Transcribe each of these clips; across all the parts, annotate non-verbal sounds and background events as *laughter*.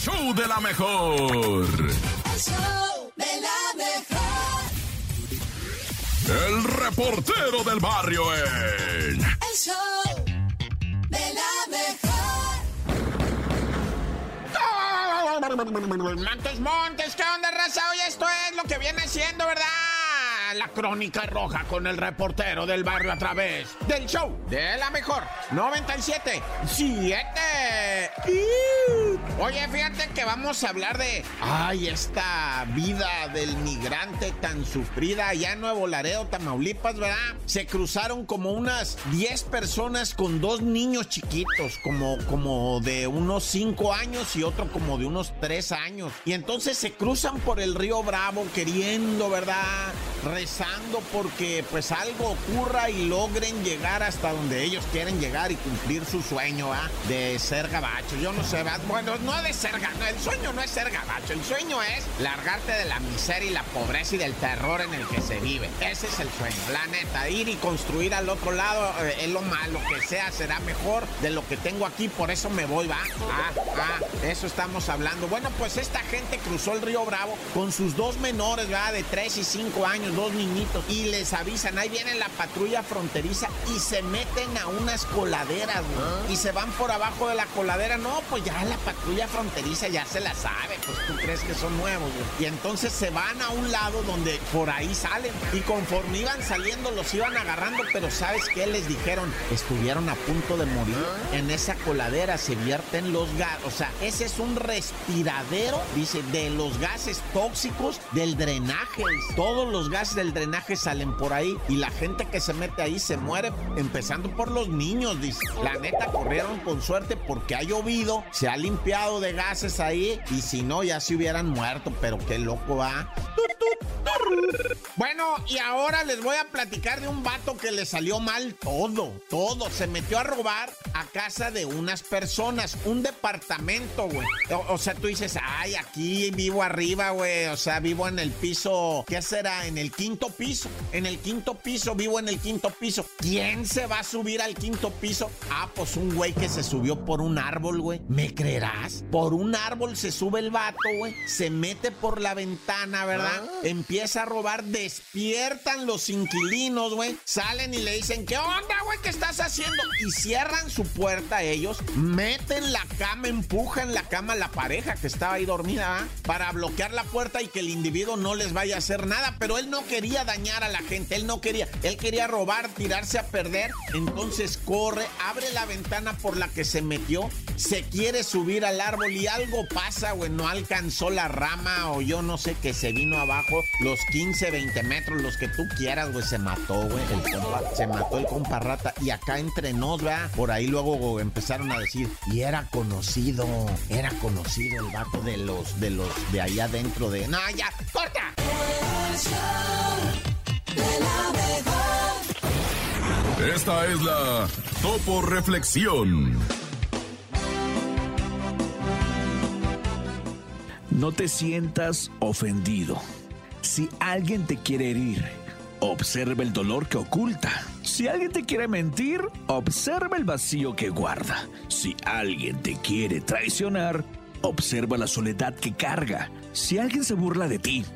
show de la mejor. El show de la mejor. El reportero del barrio en. El show de la mejor. Montes, Montes, ¿qué onda, raza? Hoy esto es lo que viene siendo, ¿verdad? La crónica roja con el reportero del barrio a través del show de la mejor 97 7. Oye, fíjate que vamos a hablar de. Ay, esta vida del migrante tan sufrida allá en Nuevo Laredo, Tamaulipas, ¿verdad? Se cruzaron como unas 10 personas con dos niños chiquitos, como, como de unos 5 años y otro como de unos 3 años. Y entonces se cruzan por el río Bravo queriendo, ¿verdad? Porque pues algo ocurra y logren llegar hasta donde ellos quieren llegar y cumplir su sueño, ¿verdad? De ser gabacho. Yo no sé, ¿verdad? Bueno, no de ser gabacho. El sueño no es ser gabacho. El sueño es largarte de la miseria y la pobreza y del terror en el que se vive. Ese es el sueño. La neta, ir y construir al otro lado eh, es lo malo que sea, será mejor de lo que tengo aquí. Por eso me voy, ¿va? Ah, ah, eso estamos hablando. Bueno, pues esta gente cruzó el río Bravo con sus dos menores, ¿verdad? De 3 y 5 años, dos niñitos. Y les avisan, ahí viene la patrulla fronteriza y se meten a unas coladeras, güey. Y se van por abajo de la coladera. No, pues ya la patrulla fronteriza ya se la sabe. Pues tú crees que son nuevos, güey. Y entonces se van a un lado donde por ahí salen. Y conforme iban saliendo, los iban agarrando. Pero ¿sabes qué les dijeron? Estuvieron a punto de morir. En esa coladera se vierten los gases. O sea, ese es un respiradero, dice, de los gases tóxicos del drenaje. Todos los gases del drenaje salen por ahí. Y la gente que se mete ahí se muere, empezando por los niños, dice. La neta corrieron con suerte porque ha llovido, se ha limpiado de gases ahí. Y si no, ya se hubieran muerto. Pero qué loco va. Bueno, y ahora les voy a platicar de un vato que le salió mal todo, todo. Se metió a robar a casa de unas personas, un departamento, güey. O, o sea, tú dices, ay, aquí vivo arriba, güey. O sea, vivo en el piso, ¿qué será? En el quinto piso. En el quinto piso, vivo en el quinto piso. ¿Quién se va a subir al quinto piso? Ah, pues un güey que se subió por un árbol, güey. ¿Me creerás? Por un árbol se sube el vato, güey. Se mete por la ventana, ¿verdad? Empieza a robar, despiertan los inquilinos, güey. Salen y le dicen, ¿qué onda, güey? ¿Qué estás haciendo? Y cierran su puerta ellos, meten la cama, empujan la cama a la pareja que estaba ahí dormida, ¿ah? Para bloquear la puerta y que el individuo no les vaya a hacer nada. Pero él no quería dañar a la gente, él no quería. Él quería robar, tirarse a perder. Entonces corre, abre la ventana por la que se metió, se quiere subir al árbol y algo pasa, güey. No alcanzó la rama o yo no sé que se vino abajo los 15, 20 metros, los que tú quieras, güey. Se mató, güey. Se mató el compa rata. Y acá entre nos, ¿verdad? Por ahí luego empezaron a decir, y era conocido, era conocido el vato de los, de los, de allá adentro de. No, ya, corta. Esta es la Topo Reflexión. No te sientas ofendido. Si alguien te quiere herir, observa el dolor que oculta. Si alguien te quiere mentir, observa el vacío que guarda. Si alguien te quiere traicionar, observa la soledad que carga. Si alguien se burla de ti,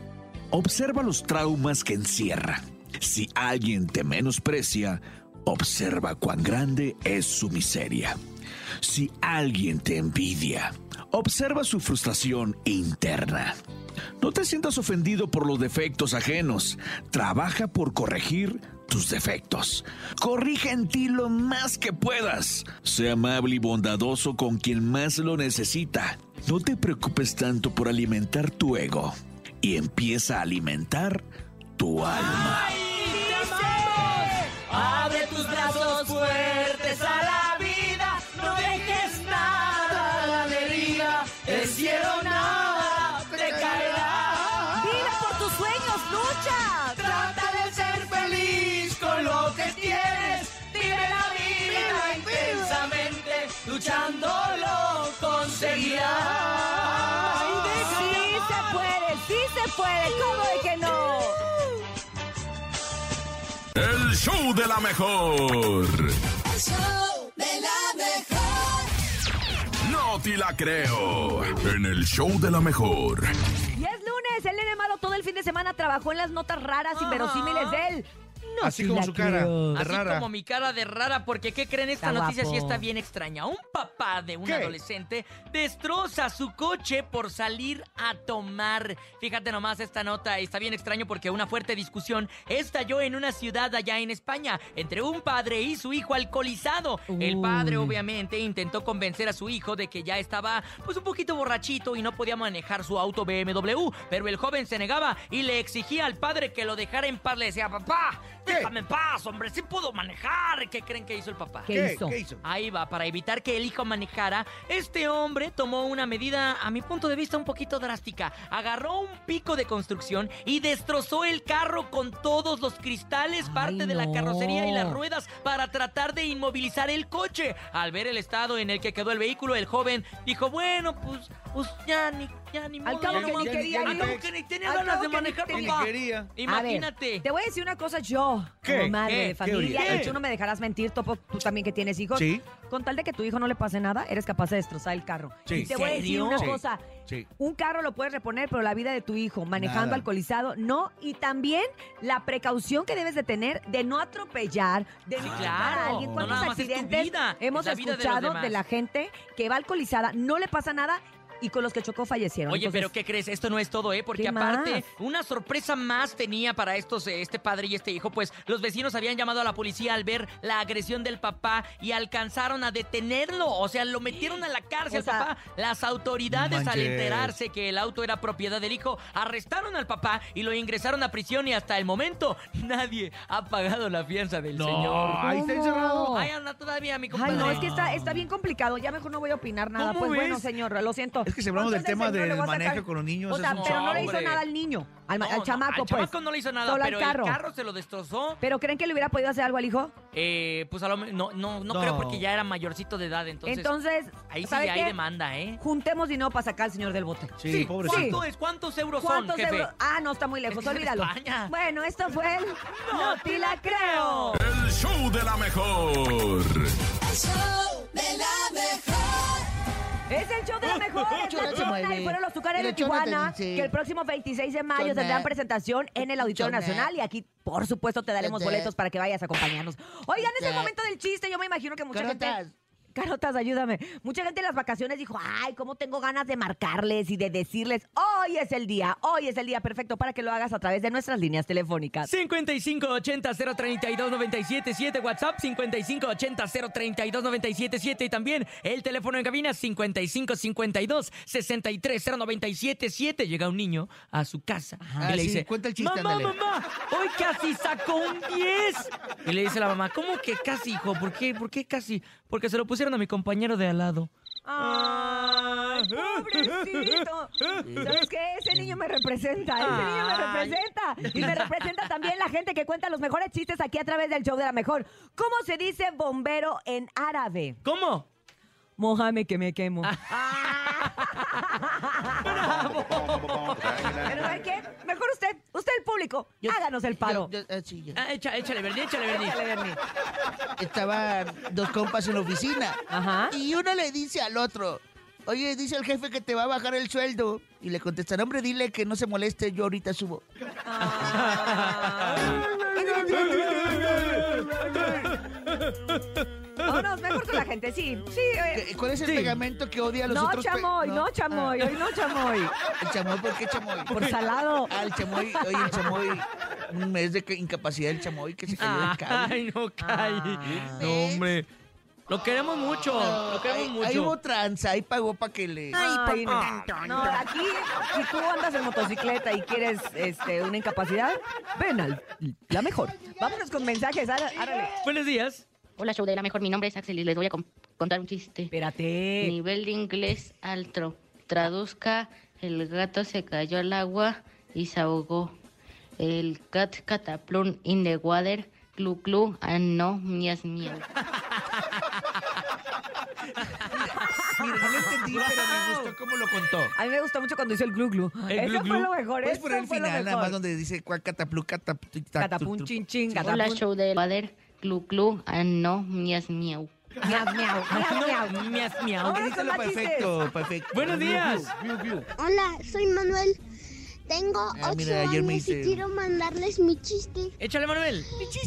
observa los traumas que encierra. Si alguien te menosprecia, observa cuán grande es su miseria. Si alguien te envidia, observa su frustración interna. No te sientas ofendido por los defectos ajenos. Trabaja por corregir tus defectos. Corrige en ti lo más que puedas. Sé amable y bondadoso con quien más lo necesita. No te preocupes tanto por alimentar tu ego y empieza a alimentar tu alma. Abre tus brazos fuertes a la vida, no dejes nada a la deriva. El cielo nada te caerá. ¡Vive por tus sueños, lucha! Trata de ser feliz con lo que tienes. Vive la vida intensamente, luchando lo conseguirás. Sí se puede, sí se puede, ¿cómo de show de la mejor. El show de la mejor. no te la creo. En el show de la mejor. Y es lunes, el nene malo todo el fin de semana trabajó en las notas raras, inverosímiles de él. No Así como la su cara. creo. De Así rara. como mi cara de rara, porque ¿qué creen? Esta Está noticia sí guapo. está bien extraña. Un papá de un ¿Qué? adolescente destroza su coche por salir a tomar. Fíjate nomás, esta nota está bien extraño porque una fuerte discusión estalló en una ciudad allá en España entre un padre y su hijo alcoholizado. El padre obviamente intentó convencer a su hijo de que ya estaba pues un poquito borrachito y no podía manejar su auto BMW, pero el joven se negaba y le exigía al padre que lo dejara en paz. Le decía, papá. Déjame en paz, hombre, sí puedo manejar. ¿Qué creen que hizo el papá? ¿Qué ¿Qué? hizo? ¿Qué hizo? Ahí va, para evitar que el hijo manejara, este hombre tomó una medida, a mi punto de vista, un poquito drástica. Agarró un pico de construcción y destrozó el carro con todos los cristales, Ay, parte de la carrocería y las ruedas para tratar de inmovilizar el coche. Al ver el estado en el que quedó el vehículo, el joven dijo, bueno, pues, pues ya ni, ya ni Al modo, cabo ya que no ni más". quería Al cabo que ni tenía Al ganas cabo de que ni manejar, tenía. Ni papá. quería. Imagínate. A ver, te voy a decir una cosa yo, ¿Qué? como madre ¿Qué? de familia, ¿Qué? y tú no me dejarás mentir, Topo, tú también que tienes hijos. Sí. Con tal de que tu hijo no le pase nada, eres capaz de destrozar el carro. Sí. Y te voy a decir ¿Serio? una Sí. cosa. Sí. Un carro lo puedes reponer, pero la vida de tu hijo manejando Nada. alcoholizado, no. Y también la precaución que debes de tener de no atropellar, de Sí, no claro. a alguien. No ¿Cuántos nada más es tu accidentes vida, hemos es la vida de los escuchado de, demás. la gente que va alcoholizada, no le pasa nada y con los que chocó fallecieron? Oye, Entonces, pero ¿qué crees? Esto no es todo, ¿eh? Porque ¿Qué aparte, más? una sorpresa más tenía para estos, eh, este padre y este hijo, pues los vecinos habían llamado a la policía al ver la agresión del papá y alcanzaron a detenerlo. O sea, lo metieron a la cárcel, O sea, papá. Las autoridades, al enterarse que el auto era propiedad del hijo, arrestaron al papá y lo ingresaron a prisión y hasta el momento nadie ha pagado la fianza del señor. ahí está encerrado. Ay, anda todavía, mi compadre. Ay, no, es que está, está bien complicado. Ya mejor no voy a opinar nada. ¿Cómo Pues ves? bueno, señor, lo siento. Es que si hablamos del tema del manejo con los niños, O sea, es un pero no le hizo hombre. nada al niño, al, ma- No, al no, chamaco, al pues. chamaco no le hizo nada, Solo al pero carro. el carro se lo destrozó. ¿Pero creen que le hubiera podido hacer algo al hijo? Eh, pues a lo me- no, no, no, No. creo porque ya era mayorcito de edad, entonces. Entonces, ahí sí ¿sabe hay qué? demanda, ¿eh? Juntemos dinero para sacar al señor del bote. Sí, pobrecito. ¿Cuánto es? ¿Cuántos euros ¿Cuántos son, jefe? euros? Ah, no, está muy lejos, Es que es de olvídalo. España. Bueno, esto fue el *laughs* No te la creo. El show de la mejor. El show de la mejor. Es el show de la mejor. Zona, mueve. y fueron los Tucanes de Tijuana, que el próximo 26 de mayo tendrán presentación en el Auditorio. Nacional y aquí, por supuesto, te daremos boletos para que vayas a acompañarnos. Oigan, es el momento del chiste. Yo me imagino que mucha gente... Carotas, ayúdame. Mucha gente en las vacaciones dijo, ay, cómo tengo ganas de marcarles y de decirles, hoy es el día, hoy es el día perfecto para que lo hagas a través de nuestras líneas telefónicas. 5580-032-977, WhatsApp 5580-032-977 y también el teléfono en cabina 5552-630977. Llega un niño a su casa Ajá. y le Ah, sí, dice, cuenta el chiste, mamá, ándale". mamá, hoy casi sacó un 10. Y le dice la mamá, ¿cómo que casi, hijo? ¿Por qué, ¿Por qué casi? Porque se lo pusieron a mi compañero de al lado. ¡Ay, pobrecito! ¿Sabes qué? Ese niño me representa, ese niño me representa. Y me representa también la gente que cuenta los mejores chistes aquí a través del show de la mejor. ¿Cómo se dice bombero en árabe? ¿Cómo? Mojame que me quemo. *laughs* Pero ¿sabe qué? Usted, usted el público, Yo- háganos el paro. yo- yo- ah, sí, yo. Ah, echa- échale, échale, Bernie. Dale, Bernie. Estaban dos compas en la oficina. Ajá. Y uno le dice al otro, oye, dice el jefe que te va a bajar el sueldo. Y le contestan, hombre, dile que no se moleste, yo ahorita subo. Vámonos, mejor con la gente, sí. Sí, eh, ¿Qué- ¿Cuál es el Sí. pegamento que odia a los no otros? pe- chamoy, no chamoy, Ah, hoy no chamoy. el chamoy, ¿por qué chamoy? Por salado. Ah, el chamoy, oye, el chamoy, un mes de que- incapacidad del chamoy que se cayó del cable. Ay, no, Kai. Ah. No, hombre. Lo queremos mucho. Lo queremos Ahí- mucho. Ahí hubo tranza, ahí pagó para que le... Ay, no. No, aquí, si tú andas en motocicleta y quieres este, una incapacidad, ven al la mejor. Vámonos con mensajes, ára- árale. Buenos días. Hola, show de la mejor. Mi nombre es Axel y les voy a contar un chiste. Espérate. Nivel de inglés alto. Traduzca, el gato se cayó al agua y se ahogó. El cat cataplum in the water. Glu glu and no mias miau. Mira, no lo entendí, pero me gustó cómo lo contó. A mí me gustó mucho cuando hizo el glu glu. El Eso glu fue glu. lo mejor, Puedes poner el fue final, nada más donde dice cuál cataplu, cataplu, Catapum, chin, chin, Hola, show de water. Glu and no mias miau. Miau, miau, miau, miau. Mias, miau. Perfecto, perfecto. Buenos días. Hola, soy Manuel. Tengo Ah, ocho mira, ayer me años hice- y quiero mandarles mi chiste. Échale, Manuel.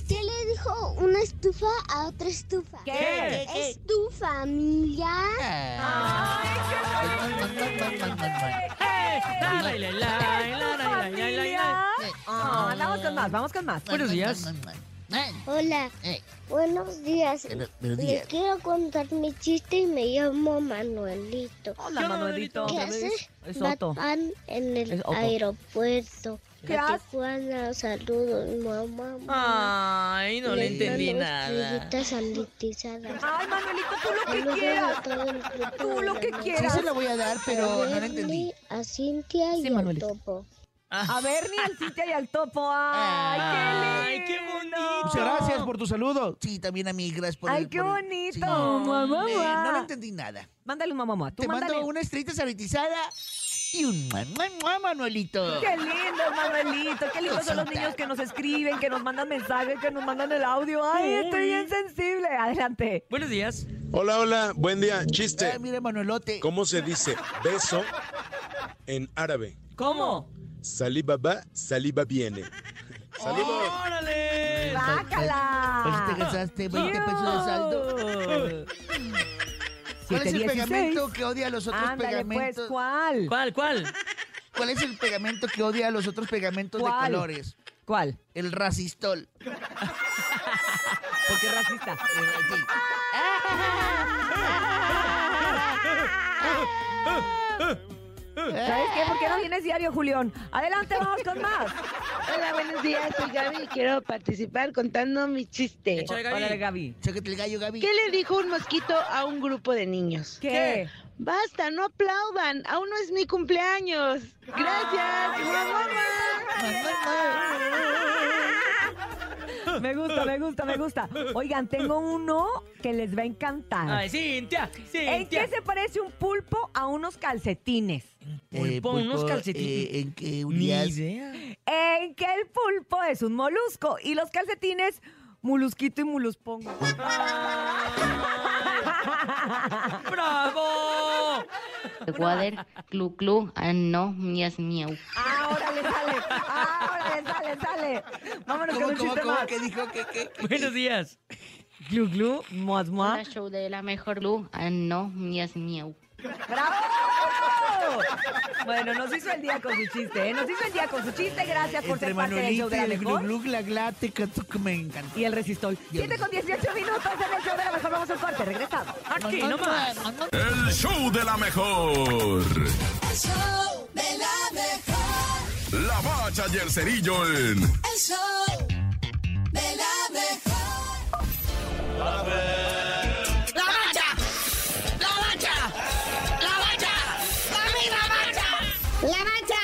¿Qué le dijo una estufa a otra estufa? ¿Qué? ¿Es tu familia? Ah. ¡Eh! La, la, la, la, la, la, la, la, la, la. Ah, vamos con más, vamos con más. Buenos días. Hola, Eh, buenos días. Buenos- buenos Les días. quiero contar mi chiste y me llamo Manuelito. Hola, ¿Qué Manuelito. ¿Qué ¿Ya hace? Es Otto. Batman en el Es Otto. aeropuerto? ¿Qué hace? Tijuana, saludos, mamá. Ay, no le entendí nada. sanitizadas. Ay, Manuelito, tú lo que Saludos quieras. Tú lo que noche. Sí quieras. se lo voy a dar, pero no lo entendí. A Cintia Sí, y al Manuelito. topo. A ver, ni al Cintia y al topo. Ay, Ay, qué qué lindo. bonito. Muchas gracias por tu saludo. Sí, también a mí, gracias por Ay, el- qué por el- bonito. Sí. Mamá. Eh, no lo entendí nada. Mándale un mamá. Tú Te mándale. mando una estrellita sanitizada y un mua, mua, mua, Manuelito. Qué lindo, Manuelito. Qué lindos son los niños que nos escriben, que nos mandan mensajes, que nos mandan el audio. Ay, estoy bien sensible. Adelante. Buenos días. Hola, hola, buen día. Chiste. Ah, mira, Manuelote. ¿Cómo se dice beso en árabe? ¿Cómo? Saliva va, saliva viene. *laughs* Saliva. ¡Órale! Pues te ¡Bácala! gastaste 20 pesos de saldo. *laughs* ¿Cuál es el 716. pegamento que odia a los otros Ándale, pues, pegamentos? ¿cuál? ¿Cuál, cuál? ¿Cuál es el pegamento que odia a los otros pegamentos de colores? ¿Cuál? El racistol. *laughs* Porque racista. Eh, sí. ¿Sabes qué? ¿Por qué no vienes diario, Julián? Adelante, vamos con más. Hola, buenos días. Soy Gaby y quiero participar contando mi chiste. Échale, Gaby. Órale, Gaby. Sácate el gallo, Gaby. ¿Qué le dijo un mosquito a un grupo de niños? ¿Qué? Basta, no aplaudan. Aún no es mi cumpleaños. Gracias. Mamá. Me gusta, me gusta, me gusta. Oigan, tengo uno que les va a encantar. Ay, Cintia, ¿En Cintia. qué se parece un pulpo a unos calcetines? Eh, Pulpo, unos calcetines. eh, ¿En qué Ni idea. En que el pulpo es un molusco y los calcetines, mulusquito y muluspongo. *laughs* ¡Bravo! Water, clu clu, ah, no, mias miau. Ahora le sale, ahora le sale, sale. Vámonos ¿Cómo, con un cómo, chiste cómo? más. ¿Qué dijo? ¿Qué, qué, qué? Buenos días. Glu glu, muas Hola, muas. show de la mejor Lu, ah, no, mias miau. ¡Bravo! Bueno, nos hizo el día con su chiste, ¿eh? Nos hizo el día con su chiste. Gracias por Entre ser parte del show de la mejor. glu glu canto que me encanta. Y el resistol. Y el 7 con 18 minutos en el show de la mejor. Vamos al corte, regresamos. Aquí nomás. El show de la mejor. El show de la mejor. La bacha y el cerillo en El show de la mejor. ¡La mancha! ¡La mancha! ¡La mancha! ¡Dame la mancha! La mancha,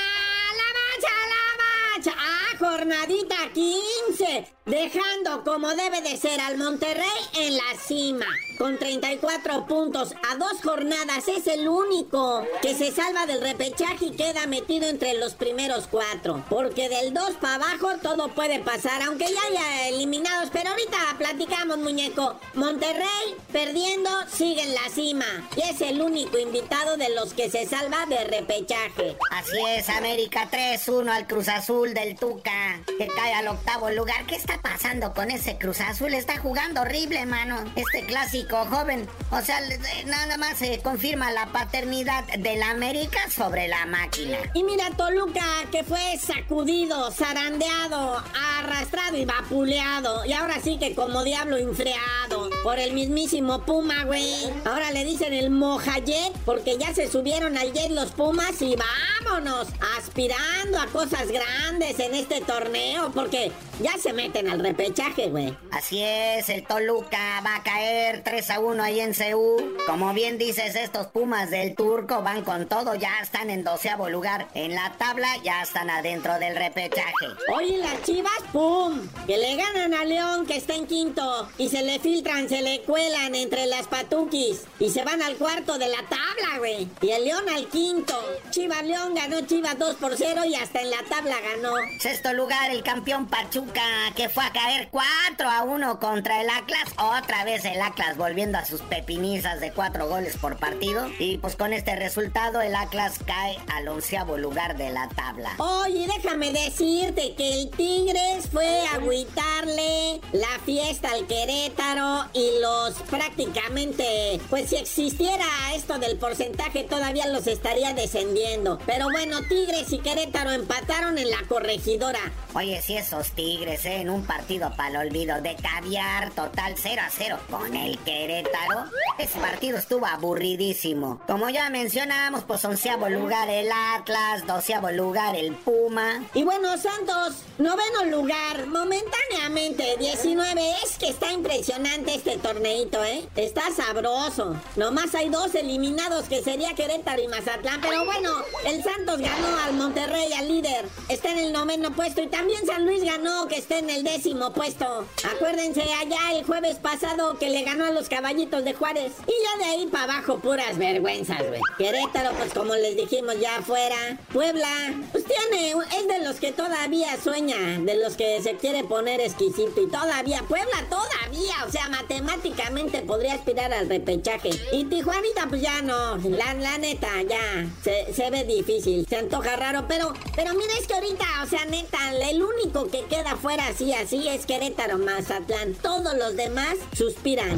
la mancha, la mancha. Ah, jornadita 15. Dejando como debe de ser al Monterrey en la cima. Con 34 puntos a dos jornadas es el único que se salva del repechaje y queda metido entre los primeros cuatro. Porque del 2 para abajo todo puede pasar, aunque ya haya eliminados. Pero ahorita platicamos, muñeco. Monterrey perdiendo sigue en la cima. Y es el único invitado de los que se salva de repechaje. Así es, América 3-1 al Cruz Azul del Tuca, que cae al octavo lugar. ¿Qué está pasando con ese Cruz Azul? Está jugando horrible, mano. Este clásico joven. O sea, nada más se confirma la paternidad del América sobre la máquina. Y mira Toluca que fue sacudido, zarandeado, arrastrado y vapuleado. Y ahora sí que como diablo enfriado por el mismísimo Puma, güey. Ahora le dicen el Mojajet porque ya se subieron al jet los Pumas y vámonos, aspirando a cosas grandes en este torneo porque ya se meten al repechaje, güey. Así es, el Toluca va a caer 3 a 1 ahí en CU. Como bien dices, estos Pumas del Turco van con todo, ya están en doceavo lugar. En la tabla ya están adentro del repechaje. Oye, las chivas, ¡pum! Que le ganan a León, que está en quinto. Y se le filtran, se le cuelan entre las patuquis. Y se van al cuarto de la tabla, güey. Y el León al quinto. Chivas León ganó Chivas 2 por 0 y hasta en la tabla ganó. Sexto lugar, el campeón Pachuca que fue a caer 4 a 1 contra el Atlas. Otra vez el Atlas volviendo a sus pepinizas de 4 goles por partido. Y pues con este resultado el Atlas cae al onceavo lugar de la tabla. Oye, déjame decirte que el Tigres fue a agüitarle la fiesta al Querétaro y los prácticamente, pues si existiera esto del porcentaje todavía los estaría descendiendo. Pero bueno, Tigres y Querétaro empataron en la corregidora. Oye, si esos Tigres, ¿eh? En un partido para el olvido de caviar total 0 a 0 con el Querétaro. Ese partido estuvo aburridísimo. Como ya mencionábamos, pues onceavo lugar el Atlas, doceavo lugar el Puma. Y bueno, Santos, noveno lugar, momentáneamente, 19. Es que está impresionante este torneito, ¿eh? Está sabroso. Nomás hay dos eliminados que sería Querétaro y Mazatlán. Pero bueno, el Santos ganó al Monterrey, al líder. Está en el noveno puesto. Y también San Luis ganó, que está en el décimo puesto. Acuérdense allá el jueves pasado que le ganó a los caballitos de Juárez. Y ya de ahí para abajo, puras vergüenzas, güey. Querétaro, pues como les dijimos ya afuera. Puebla, pues tiene, es de los que todavía sueña, de los que se quiere poner exquisito. Y todavía, Puebla todavía, o sea, matemáticamente podría aspirar al repechaje. Y Tijuanita, pues ya no. La, la neta, ya. Se, se ve difícil. Se antoja raro. Pero, pero mira, es que ahorita, o sea, neta, el único que queda fuera así, así es Querétaro, Mazatlán. Todos los demás suspiran.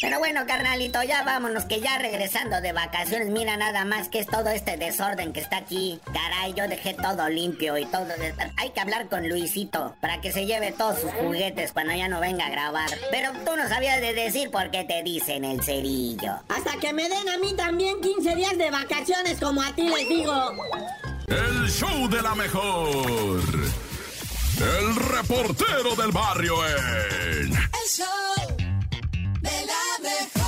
Pero bueno, carnalito, ya vámonos, que ya regresando de vacaciones, mira nada más que es todo este desorden que está aquí. Caray, yo dejé todo limpio y todo. Hay que hablar con Luisito para que se lleve todos sus juguetes cuando ya no venga a grabar. Pero tú no sabías de decir por qué te dicen el cerillo. Hasta que me den a mí también 15 días de vacaciones, como a ti les digo. El show de la mejor. El reportero del barrio en. El show de la mejor.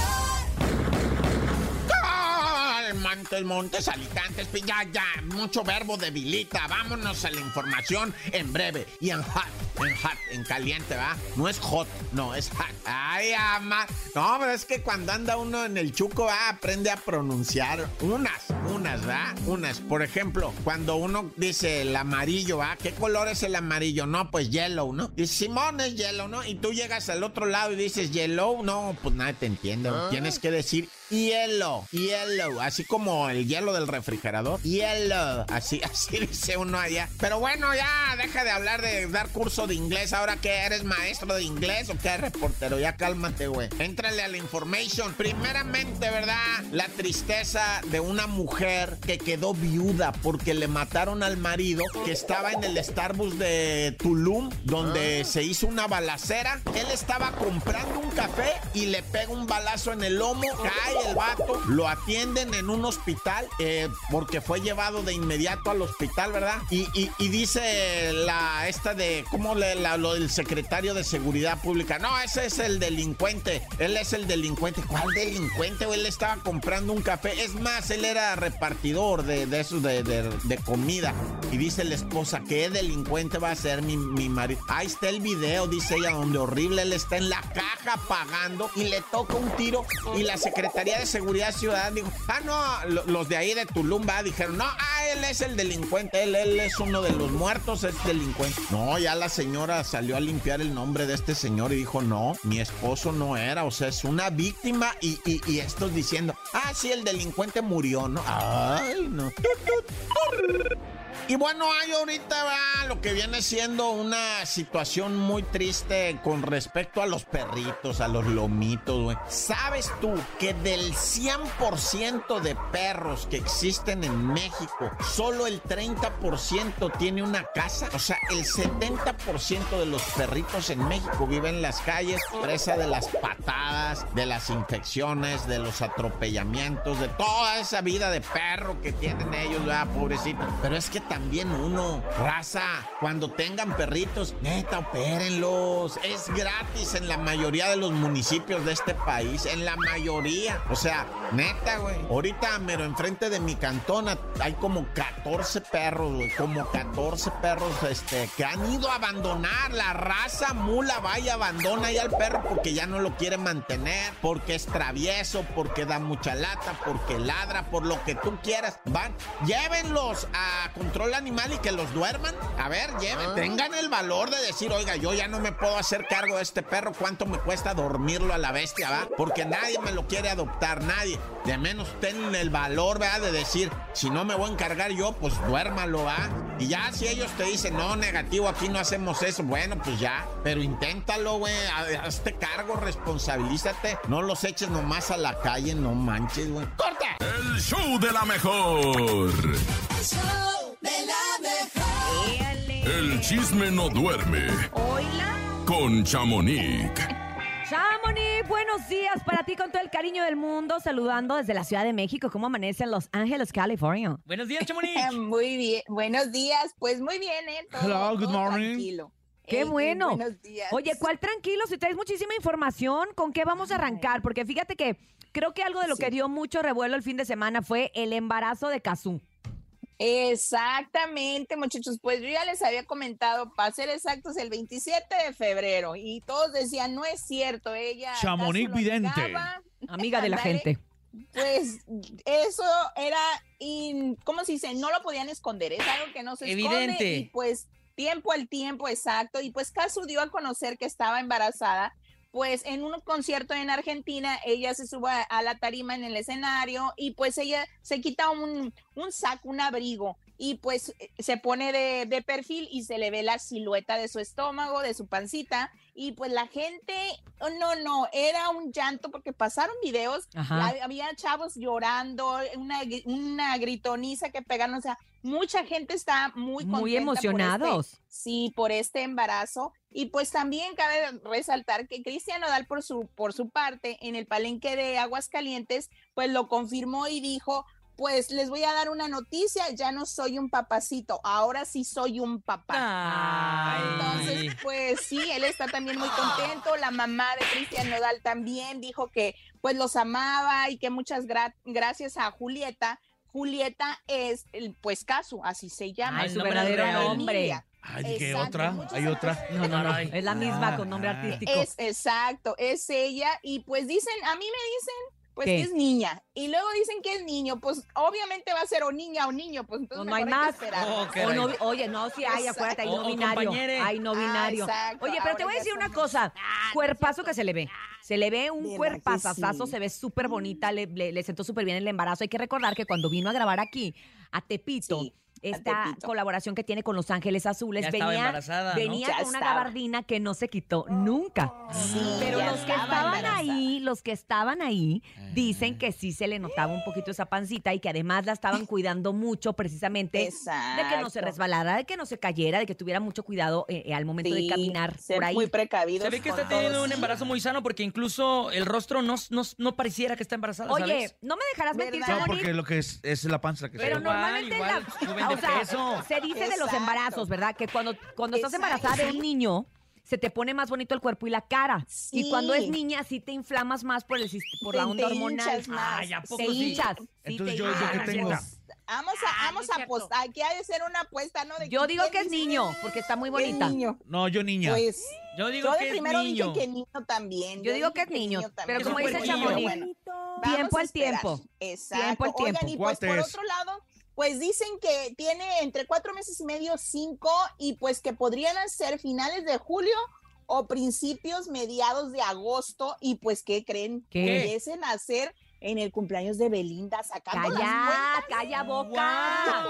Montes, Montes, Alicantes, ya, ya, mucho verbo debilita. Vámonos a la información en breve y en hot, en hot, en caliente, ¿va? No es hot, no, es hot. Ay, ama. No, pero es que cuando anda uno en el chuco, ¿va? aprende a pronunciar unas, unas, ¿va? Unas. Por ejemplo, cuando uno dice el amarillo, ¿va? ¿Qué color es el amarillo? No, pues yellow, ¿no? Y Simón es yellow, ¿no? Y tú llegas al otro lado y dices yellow, no, pues nadie te entiende. Tienes que decir hielo, hielo, así como el hielo del refrigerador. Hielo, así, *laughs* así dice uno allá. Pero bueno, ya deja de hablar de dar curso de inglés. Ahora que eres maestro de inglés o qué reportero, ya cálmate, güey. Éntrale a la information. Primeramente, ¿verdad? La tristeza de una mujer que quedó viuda porque le mataron al marido que estaba en el Starbucks de Tulum, donde se hizo una balacera. Él estaba comprando un café y le pega un balazo en el lomo, cae el vato, lo atienden en un hospital eh, porque fue llevado de inmediato al hospital, ¿verdad? Y, dice la esta de, ¿cómo le, la- lo del secretario de Seguridad Pública? No, ese es el delincuente, él es el delincuente. ¿Cuál delincuente? Él estaba comprando un café. Es más, él era repartidor de, de eso, de, de- de comida. Y dice la esposa, ¿qué delincuente va a ser mi, mi marido? Ahí está el video, dice ella, donde horrible él está en la caja pagando y le toca un tiro y la Secretaría de Seguridad Ciudadana dijo, ah, no, lo- los de ahí de Tulum, va, dijeron, no, ah, él es el delincuente, él, él es uno de los muertos, es delincuente. No, ya la señora salió a limpiar el nombre de este señor y dijo, no, mi esposo no era, o sea, es una víctima y, y, y estos diciendo, ah, sí, el delincuente murió, ¿no? Ay, no. Y bueno, hay ahorita va lo que viene siendo una situación muy triste con respecto a los perritos, a los lomitos, güey. ¿Sabes tú que del 100% de perros que existen en México, solo el 30% tiene una casa? O sea, el 70% de los perritos en México viven en las calles, presa de las patadas, de las infecciones, de los atropellamientos, de toda esa vida de perro que tienen ellos, ¿verdad? Pobrecitos. Pero es que también uno, raza, cuando tengan perritos, neta, opérenlos. Es gratis en la mayoría de los municipios de este país, en la mayoría. O sea, neta, güey. Ahorita, mero enfrente de mi cantona, hay como 14 perros, güey. Como 14 perros, este, que han ido a abandonar. La raza mula va y abandona ya al perro porque ya no lo quiere mantener, porque es travieso, porque da mucha lata, porque ladra, por lo que tú quieras. Van, llévenlos a con control animal y que los duerman. A ver, lleven, tengan el valor de decir, oiga, yo ya no me puedo hacer cargo de este perro, ¿cuánto me cuesta dormirlo a la bestia, va? Porque nadie me lo quiere adoptar, nadie. De menos ten el valor, ¿verdad? De decir, si no me voy a encargar yo, pues duérmalo, ¿va? Y ya si ellos te dicen, no, negativo, aquí no hacemos eso, bueno, pues ya. Pero inténtalo, güey, ha- hazte cargo, responsabilízate. No los eches nomás a la calle, no manches, güey. ¡Corta! El show de la mejor. El show de la mejor. El chisme no duerme Hola. con Chamonix. Chamonix, buenos días para ti con todo el cariño del mundo, saludando desde la Ciudad de México. ¿Cómo amanece en Los Ángeles, California? Buenos días, Chamonix. *laughs* Muy bien, buenos días. Pues muy bien, ¿eh? Todo- Hello, good todo morning. Tranquilo. Qué Ey, bueno. Buenos días. Oye, ¿cuál tranquilo? Si traes muchísima información, ¿con qué vamos a arrancar? Porque fíjate que creo que algo de lo que dio mucho revuelo el fin de semana fue el embarazo de Kazú. Exactamente, muchachos. Pues yo ya les había comentado, para ser exactos, el 27 de febrero. Y todos decían, no es cierto, ella. Chamonix vidente. negaba". Amiga de la gente. Pues eso era, in- ¿cómo se dice? No lo podían esconder, es algo que no se esconde. Evidente. Y pues tiempo al tiempo, exacto. Y pues Casu dio a conocer que estaba embarazada. Pues en un concierto en Argentina, ella se sube a, la tarima en el escenario y pues ella se quita un, un saco, un abrigo y pues eh, se pone de, de perfil y se le ve la silueta de su estómago, de su pancita y pues la gente, oh, no, no, era un llanto porque pasaron videos, la- había chavos llorando, una, una gritoniza que pegaron, o sea, mucha gente está muy Muy contenta por este- emocionados. sí, por este embarazo. Y pues también cabe resaltar que Cristian Nodal por su, por su parte en el palenque de Aguascalientes, pues lo confirmó y dijo, pues les voy a dar una noticia, ya no soy un papacito, ahora sí soy un papá. Ay. Entonces, pues sí, él está también muy contento. La mamá de Cristian Nodal también dijo que pues los amaba y que muchas gra- gracias a Julieta. Julieta es el pues Casu, así se llama. Ay, el su nombre verdadero real. nombre. Ay, ¿qué Exacto, otra? ¿Hay otra? No, no, no. Es la misma con nombre Ah. artístico. Es exacto, es ella. Y pues dicen, a mí me dicen, pues ¿Qué? que es niña. Y luego dicen que es niño. Pues obviamente va a ser o niña o niño. Pues entonces No, no hay más. que esperar. Oh, O caray. no- oye, no, si hay, acuérdate, hay no binario. Hay no Ah, binario. exacto, Oye, pero te voy a decir una somos- cosa. Cuerpazo que se le ve. Se le ve un ¿Verdad que cuerpazazazo, sí? se ve súper bonita, le, le, le sentó súper bien el embarazo. Hay que recordar que cuando vino a grabar aquí, a Tepito, Sí, esta colaboración que tiene con Los Ángeles Azules, Ya venía, embarazada, ¿no? venía Ya con una estaba. gabardina que no se quitó nunca. Sí, Pero los que estaba estaban embarazada. ahí, los que estaban ahí, dicen que sí se le notaba un poquito esa pancita y que además la estaban cuidando mucho precisamente de que no se resbalara, de que no se cayera, de que tuviera mucho cuidado eh, eh, al momento de caminar ser por ahí. muy precavidos. Se ve que está teniendo un embarazo muy sano porque incluso el rostro no, no, no pareciera que está embarazada, Oye, ¿sabes? no me dejarás mentir. No, porque lo que es es la panza que pero se igual, normalmente igual, la- de o sea, peso. se dice de los embarazos, ¿verdad? Que cuando, cuando estás embarazada de un niño, se te pone más bonito el cuerpo y la cara. Y cuando es niña, sí te inflamas más por, el, por Te- la onda te hormonal. hinchas más. Ay, ¿a poco Te sí? hinchas. sí Entonces te yo, yo que tengo. Vamos a, vamos a apostar. Aquí hay de ser una apuesta, ¿no? De Yo digo que es niño, porque está muy que bonita. Es niño. No, yo niña. Pues Yo digo yo que de es primero niño. dije que niño también. Yo digo que es niño, también. pero como dice. Chamonix, Bueno, tiempo al tiempo. Exacto. Tiempo al Oigan, tiempo. y pues por otro lado, pues dicen que tiene entre cuatro meses y medio, cinco, y pues que podrían ser finales de julio o principios, mediados de agosto, y pues, ¿qué creen? ¿Qué? Empiecen a hacer en el cumpleaños de Belinda, sacando las Calla, cuentas. calla boca.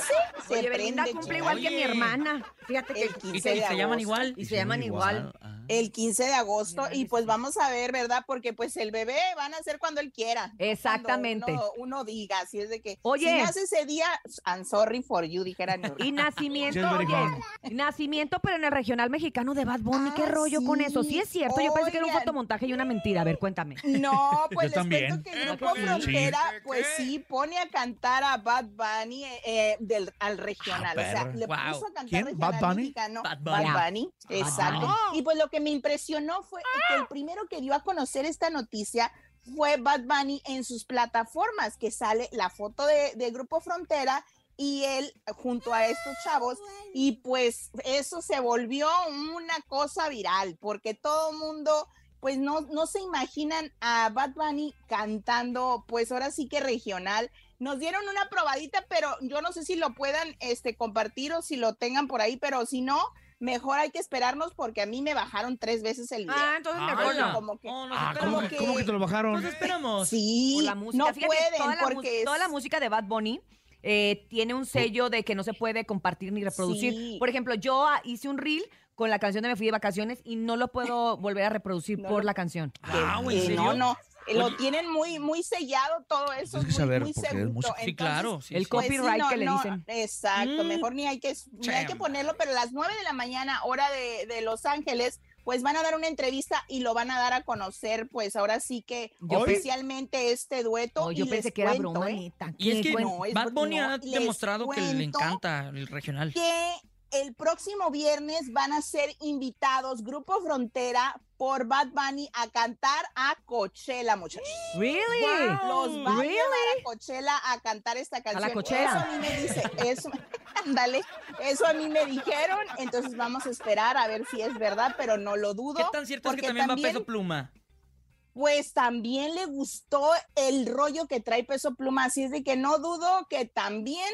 Sí, se Oye, Belinda cumple chica. igual que mi Oye. hermana. Fíjate que El ¿Y, 15 que- y de se llaman igual? y se llaman igual. Ah. El 15 de agosto y pues vamos a ver, ¿verdad? Porque pues el bebé van a hacer cuando él quiera. Exactamente. Uno, uno diga, así es de que Oye. si nace ese día, I'm sorry for you, dijera. Y nacimiento, Sí, oye, nacimiento, pero en el regional mexicano de Bad Bunny, ¿qué Ah, rollo con eso? Sí sí. es cierto, yo pensé que era un fotomontaje y una mentira. A ver, cuéntame. No, *laughs* pues Yo les también. que el Grupo Sí. Frontera, pues sí, pone a cantar a Bad Bunny eh, eh, del, al regional. Ah, o sea, le Wow. puso a cantar ¿Quién? regional ¿Bad Bunny? mexicano. Bad Bad Bunny. Bunny, exacto. Bunny. Y pues lo que me impresionó fue que el primero que dio a conocer esta noticia fue Bad Bunny en sus plataformas, que sale la foto de, de Grupo Frontera y él junto a estos chavos y pues eso se volvió una cosa viral porque todo mundo pues no, no se imaginan a Bad Bunny cantando pues ahora sí que regional. Nos dieron una probadita, pero yo no sé si lo puedan este, compartir o si lo tengan por ahí, pero si no, mejor hay que esperarnos porque a mí me bajaron tres veces el día. Ah, entonces Ah, mejor no. Como que, Oh, Ah. ¿cómo, que, cómo que te lo bajaron? Nos esperamos. sí, Por la música. no Fíjate, pueden toda la, porque es- toda la música de Bad Bunny eh, tiene un sello de que no se puede compartir ni reproducir. Sí. Por ejemplo, yo ah, hice un reel con la canción de Me Fui de Vacaciones y no lo puedo volver a reproduccir No por la canción. Ah, ¿en que serio? no, no. Eh, Lo Oye. tienen muy, muy sellado todo eso. Hay que muy, saber, muy porque es seguro. Sí, claro. sí, El. Pues sí, copyright no, que le no, dicen. Exacto, Mm. mejor ni hay que ni hay que ponerlo, pero a las 9 de la mañana, hora de, de Los Ángeles, pues van a dar una entrevista y lo van a dar a conocer, pues ahora sí que Yo oficialmente este dueto. Oh, yo y pensé les que era cuento, broma, ¿eh? Y es Qué que bueno. no, es Bad Bunny no, ha demostrado que le encanta el regional. que el próximo viernes van a ser invitados Grupo Frontera por Bad Bunny a cantar a Coachella, muchachos. Really? Los va a Really? llevar a Coachella a cantar esta canción. Coachella. Eso a mí me dice, eso, *laughs* ándale, eso a mí me dijeron, entonces vamos a esperar a ver si es verdad, pero no lo dudo. ¿Qué tan cierto es que porque también, va Peso Pluma? Pues también le gustó el rollo que trae Peso Pluma, así es de que no dudo que también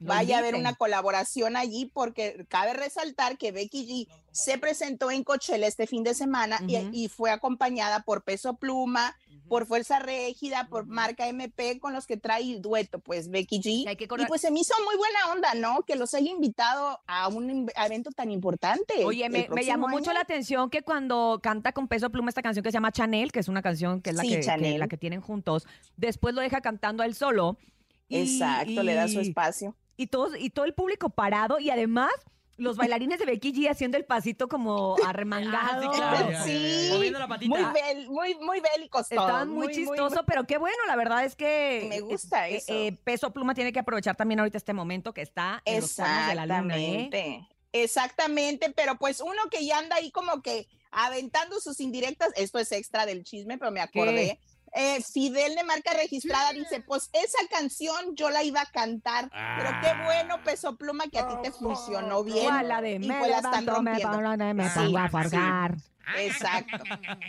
vaya a haber una colaboración allí porque cabe resaltar que Becky G se presentó en Coachella este fin de semana y- fue acompañada por Peso Pluma, por Fuerza Régida, por Marca MP con los que trae dueto, pues Becky G. que y pues se me hizo muy buena onda, ¿no? Que los haya invitado a un evento tan importante. Oye, el me, llamó mucho la atención que cuando canta con peso pluma esta canción que se llama Chanel, que es una canción que es la, Sí, que, la que tienen juntos, después lo deja cantando a él solo. y- Exacto, le da su espacio. Y, todos, y todo el público parado y además los *laughs* bailarines de Becky G haciendo el pasito como arremangado. *laughs* Ah, sí, claro. *laughs* Sí, Moviendo la patita. muy, bel- muy, muy bélicos todos. Estaban muy, chistosos, pero qué bueno, la verdad es que Me gusta eh, eso. eh, Peso Pluma tiene que aprovechar también ahorita este momento que está en los cuernos de la luna, ¿eh? Exactamente. Exactamente, pero pues uno que ya anda ahí como que aventando sus indirectas, esto es extra del chisme, pero me acordé. Eh, Fidel de marca registrada dice, pues esa canción yo la iba a cantar, pero qué bueno Peso Pluma que a ti te funcionó bien. ¿Cuál? la de y me pues levanto, me rompiendo. pongo, me Sí, pongo a sí. Exacto.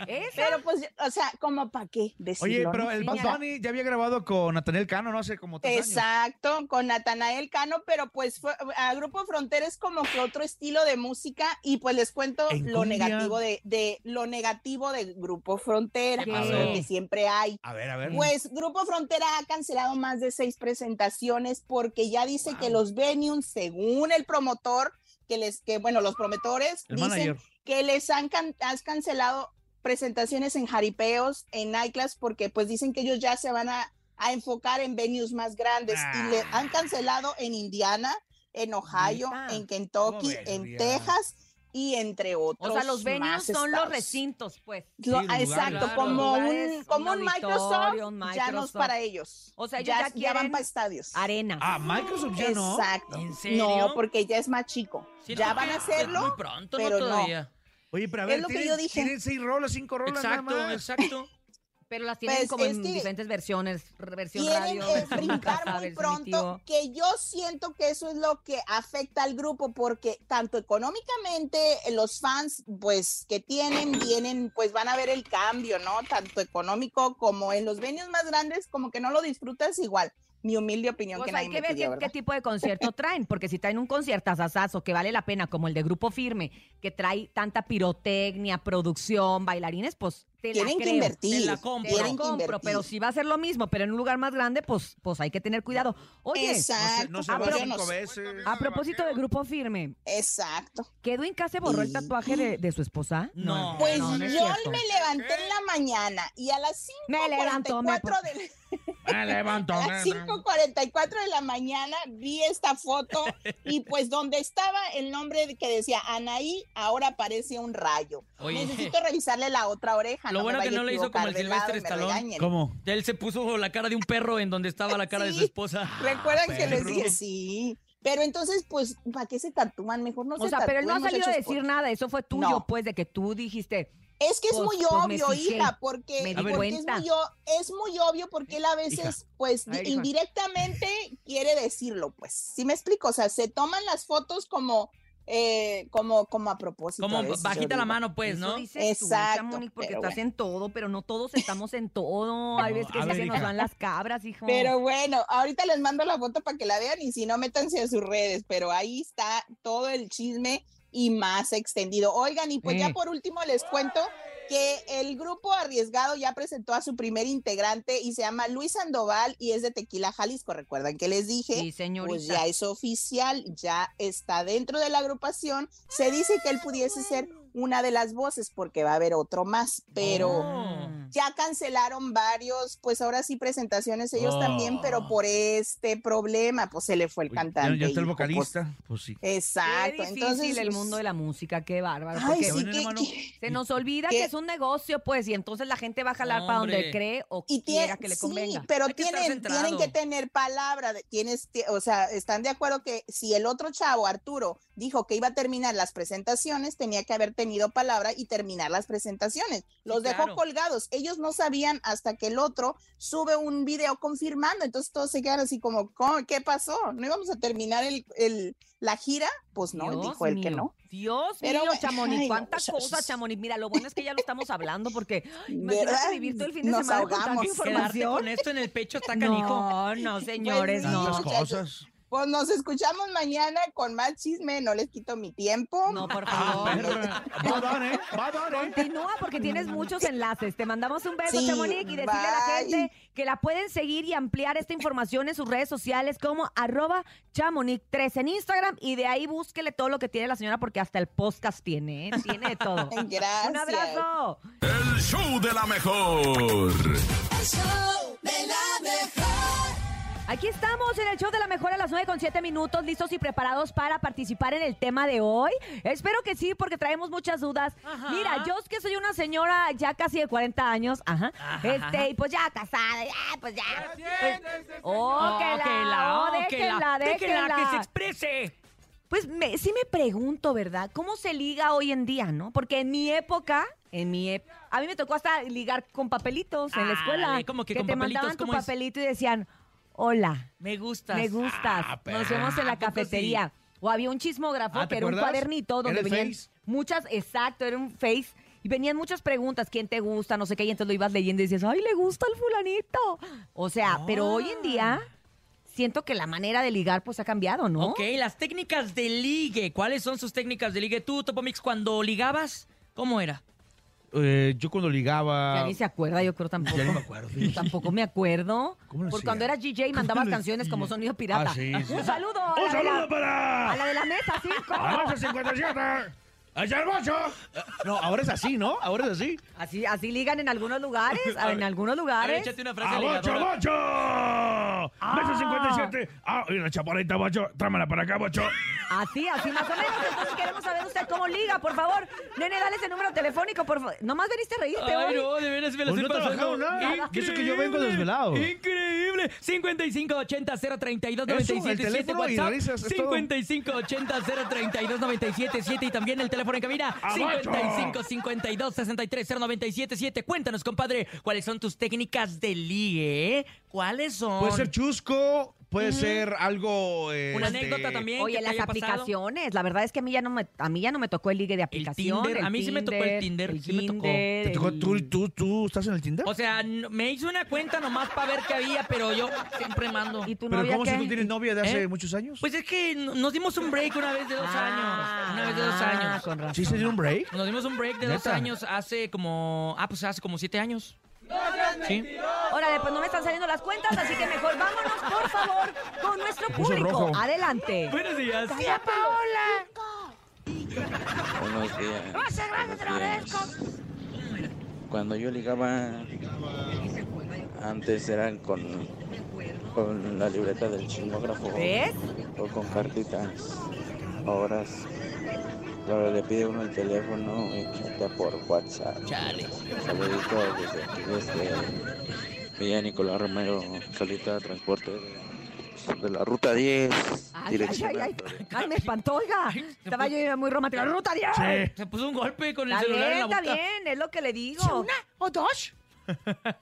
Esa. *laughs* Pero pues, o sea, como para qué decirlo. Oye, pero el Bad Bunny ya había grabado con Nathaniel Cano, no hace como tres años. Exacto, con Natanael Cano, pero pues fue, a Grupo Frontera es como que otro estilo de música y pues les cuento En lo negativo de, de lo negativo de Grupo Frontera, que siempre hay. A ver, a ver. Pues Grupo Frontera ha cancelado más de seis presentaciones porque ya dice que los venues, según el promotor, que les, que bueno, los promotores El dicen manager. Que les han can- has cancelado presentaciones en jaripeos, en nightclubs, porque pues dicen que ellos ya se van a, a enfocar en venues más grandes y le han cancelado en Indiana, en Ohio, en Kentucky, ¿Cómo en Texas y entre otros. O sea, los venues son los recintos, pues. Lo- Sí, lugar, exacto, claro. como Lugares, un, como un un Microsoft, ya no es para ellos. O sea, ellos ya, ya ya van para estadios. Arena. Ah, Microsoft ya no. Exacto. ¿En serio? No, porque ya es más chico. Sí, ya no, van a hacerlo. Muy pronto, pero no no. Oye, pero a Es ver, lo que tienen, yo dije. tienen seis rolas, cinco rolas nada Exacto, más. exacto. *laughs* Pero las tienen Pues, como es en que diferentes versiones. Versión Quieren radio, eh, *laughs* brincar casa, muy pronto, que yo siento que eso es lo que afecta al grupo, porque tanto económicamente eh, los fans, pues, que tienen, vienen, pues van a ver el cambio, ¿no? Tanto económico como en los venues más grandes, como que no lo disfrutas igual. Mi humilde opinión que hay nadie que ver pidió, qué, tipo de concierto *laughs* traen, porque si traen un conciertazazazo que vale la pena, como el de Grupo Firme, que trae tanta pirotecnia, producción, bailarines, pues te la Tienen que creo. invertir. Te la Te compro. la Tienen que compro, invertir. pero si va a ser lo mismo, pero en un lugar más grande, pues, pues hay que tener cuidado. Oye, Exacto. No se Ah, va pero- cinco veces. a propósito de Grupo Firme, Exacto. ¿quedó en casa borró el tatuaje de, de su esposa? No. Pues no, no es yo me levanté en la mañana y a las Me levanto, me 5.44 de, Me *laughs* a las 5.44 de la mañana vi esta foto y pues donde estaba el nombre que decía Anaí, ahora aparece un rayo. Oye. Necesito revisarle la otra oreja. Lo no bueno que no le hizo como el Silvestre regañen. ¿Cómo? Él se puso la cara de un perro en donde estaba la cara de su esposa. ¿Recuerdan que les dije sí? Pero entonces, pues, ¿para qué se tatúan? Mejor no O se sea, pero él no ha salido a decir por- nada, eso fue tuyo, No. pues, de que tú dijiste, Es que es Pues- muy pues obvio, hija, porque, porque es, cuenta. muy, o- es muy obvio porque él a veces, pues, A ver, indirectamente quiere decirlo, pues. ¿Sí me explico? O sea, se toman las fotos como eh, como, como a propósito. Como a veces, yo bajita la mano, pues, Eso ¿no? tú, Exacto, Chamonix, porque estás bueno. en todo, pero no todos estamos en todo. Hay veces que sí se nos van las cabras, hijo. Pero bueno, ahorita les mando la foto para que la vean y si no, métanse a sus redes, pero ahí está todo el chisme y más extendido. Oigan, y pues ya por último les cuento que el grupo Arriesgado ya presentó a su primer integrante y se llama Luis Sandoval y es de Tequila, Jalisco. Recuerdan que les dije, Sí, señorita. pues ya es oficial, ya está dentro de la agrupación. Se dice que él pudiese ser una de las voces porque va a haber otro más, pero Oh. ya cancelaron varios, pues ahora sí presentaciones ellos también, Oh. pero por este problema, pues se le fue el Ya, cantante. ya está el pues, vocalista. Pues sí. exacto, Qué difícil entonces el pues, mundo de la música, qué bárbaro. Ay, sí, que- que- se nos olvida que- que es un negocio, pues, y entonces la gente va a jalar para donde cree o y quiera tiene, que le sí, convenga. pero Hay que tienen, tienen que tener palabra, de- tienes, ti- o sea, están de acuerdo que si el otro chavo, Arturo, dijo que iba a terminar las presentaciones, tenía que haber tenido palabra y terminar las presentaciones. Los dejó claro. colgados. Ellos no sabían hasta que el otro sube un video confirmando. Entonces todos se quedan así como, "¿Cómo? ¿qué pasó? ¿No íbamos a terminar el, el- la gira? Pues no, Dios dijo él que mío, no. Dios Pero mío, Chamonix, cuántas cosas, Chamonix. Mira, lo bueno es que ya lo estamos hablando porque *laughs* imagínate ¿Verdad? vivir todo el fin de Nos semana con tanta. Quedarte información. con esto en el pecho está canijo. No, *laughs* no, señores, Pues no. Cosas. Pues nos escuchamos mañana con más chisme, no les quito mi tiempo. No, por Ah, favor. Va a dar, ¿eh? Va a dar, ¿eh? Continúa porque tienes muchos enlaces. Te mandamos un beso, Sí, Chamonix, y decirle a la gente que la pueden seguir y ampliar esta información en sus redes sociales como arroba chamonix3 en Instagram y de ahí búsquele todo lo que tiene la señora porque hasta el podcast tiene, ¿eh? Tiene de todo. *laughs* Gracias. Un abrazo. El show de la mejor. El show de la mejor. Aquí estamos en el show de la mejor a las 9 con 7 minutos, listos y preparados para participar en el tema de hoy. Espero que sí, porque traemos muchas dudas. Ajá. Mira, yo es que soy una señora ya casi de 40 años, ajá, Ajá. este, y pues ya casada, ya, pues ya. Pues, oh, que la, que la, oh, oh, que déjenla, la, déjenla que se exprese. Pues me- sí me pregunto, ¿verdad? ¿Cómo se liga hoy en día, no? Porque en mi época, en mi ep- a mí me tocó hasta ligar con papelitos en la escuela. Ándale, ¿cómo que con te papelitos? mandaban tu papelito y decían, hola, Me gustas. me gustas. Ah, Nos vemos en la ¿A poco cafetería. O había un chismógrafo Ah, ¿te que era un cuadernito donde ¿Era el venían Face? muchas, exacto, era un face. Y venían muchas preguntas, ¿quién te gusta? No sé qué, y entonces lo ibas leyendo y decías, ¡ay, le gusta el fulanito! O sea, pero hoy en día siento que la manera de ligar pues ha cambiado, ¿no? Ok, las técnicas de ligue. ¿Cuáles son sus técnicas de ligue? Tú, Topomix, cuando ligabas, ¿cómo era? Eh, yo cuando ligaba. Ya ni se acuerda, yo creo tampoco. Ya ni me acuerdo. fíjate. *laughs* Tampoco me acuerdo. ¿Cómo lo Porque hacía? cuando eras DJ mandabas canciones como sonido pirata. Ah, sí, sí. Un saludo a ¡Un la, de la- saludo para! a la de la mesa 5. ¡Avance 57! ¡Allá el bocho! No, ahora es así, ¿no? Ahora es así. Así, así ligan en algunos lugares, *laughs* en algunos A ver, lugares. échate una frase ¡A bocho, ligadora. bocho! ¡Mesa 57! ¡Ah, y una chaparrita, bocho! ¡Trámala para acá, bocho! Así, así más o menos. Entonces queremos saber usted cómo liga, por favor. Nene, dale ese número telefónico, por favor. Nomás veniste a reírte Ay, hoy. no, de veras me la Pues estoy no he pasando. trabajado nada. Y eso que yo vengo desvelado. Increíble. 5580 032 Eso, el 977 teléfono y WhatsApp. risas, es todo. 5580 032 977 y también el teléfono en cabina. ¡Abacho! 55 52 63 0977. Cuéntanos, compadre, ¿cuáles son tus técnicas de ligue? ¿Cuáles son? Puede ser chusco, puede ser algo. Una este, anécdota también. Oye, que te las haya pasado. aplicaciones, la verdad es que a mí ya no me, a mí ya no me tocó el ligue de aplicación. Tinder, el a mí sí me tocó el Tinder, el sí me tocó. Tinder, ¿Te tocó- el- tú, tú, tú estás en el Tinder? O sea, n- me hice una cuenta nomás para ver qué había, pero yo siempre mando. ¿Y tu ¿Pero novia cómo si qué? tú tienes novia de hace ¿Eh? muchos años? Pues es que n- nos dimos un break una vez de dos Ah, años. Una vez de dos años. con razón. ¿Sí se dio un break? Nos dimos un break de dos ¿Neta? años hace como. Ah, pues hace como siete años. Sí. Órale, pues no me están saliendo las cuentas, así que mejor vámonos, por favor, con nuestro público. Adelante. Buenos días. Buenos días. Buenos días. Cuando yo ligaba, antes eran con, con la libreta del chismógrafo ¿Ves? o con cartitas. Ahora, ahora le pide uno el teléfono y chatea por WhatsApp. Chale. Saluditos desde aquí, desde Villa Nicolás Romero, salita de transporte de, de la ruta 10, Ay, dirección ay, ay, ay, me espantó, oiga. Estaba yo muy romántica. ¡Ruta 10! Sí. Se puso un golpe con el Está celular bien, en la está boca. bien, es lo que le digo. ¿O dos?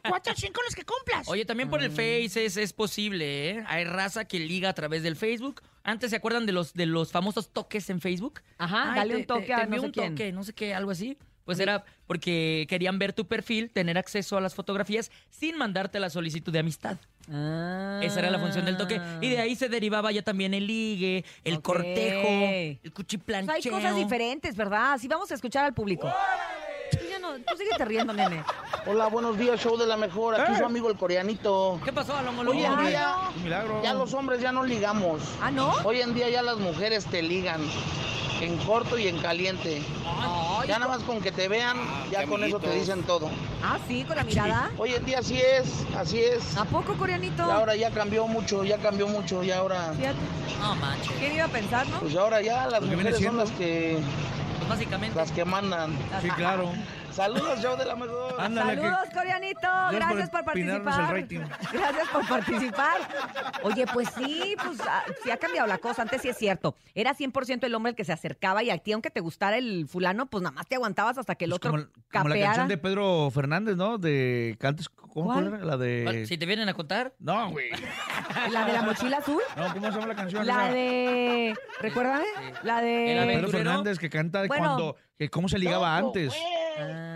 Cuatro, cinco los que cumplas. Oye, también por el Face es, es posible, ¿eh? Hay raza que liga a través del Facebook. Antes se acuerdan de los de los famosos toques en Facebook. Ajá, dale un toque a no envió sé un quién. toque, no sé qué, algo así. Pues era porque querían ver tu perfil, tener acceso a las fotografías sin mandarte la solicitud de amistad. Esa era la función del toque. Y de ahí se derivaba ya también el ligue, el cortejo, el Pues cuchiplancheo. hay cosas diferentes, ¿verdad? Así vamos a escuchar al público. Sí, ya no, tú síguete riendo, nene. Hola, buenos días, show de la mejor. Aquí Eh. su amigo el coreanito. ¿Qué pasó, Alonso? Hoy en día, milagro. ya los hombres ya no ligamos. ¿Ah, no? Hoy en día ya las mujeres te ligan. En corto y en caliente. ya nada más con que te vean, ya con eso te dicen todo. Ah, sí, con la mirada. Hoy en día así es, así es. ¿A poco, coreanito? Y ahora ya cambió mucho, ya cambió mucho, y ahora... Fíjate. No manches. ¿Quién iba a pensar, no? Pues ahora ya las mujeres son las que... Pues básicamente. Las que mandan. Sí, claro. Saludos, show de la mejor. Ándale, que- Saludos, coreanito. Gracias por participar. el rating. *laughs* Gracias por participar. Oye, pues sí, pues ah, sí ha cambiado la cosa. Antes sí es cierto. Era 100% el hombre el que se acercaba y a ti, aunque te gustara el fulano, pues nada más te aguantabas hasta que el otro Como, como la canción de Pedro Fernández, ¿no? De cantes, ¿cómo ¿Cuál? era? La de... Si te vienen a contar. No, güey. ¿La de la mochila azul? No, ¿cómo se llama la canción? La esa? de... ¿Recuérdame? La de... Pedro Fernández que canta de Bueno. cuando... Que ¿Cómo se ligaba antes?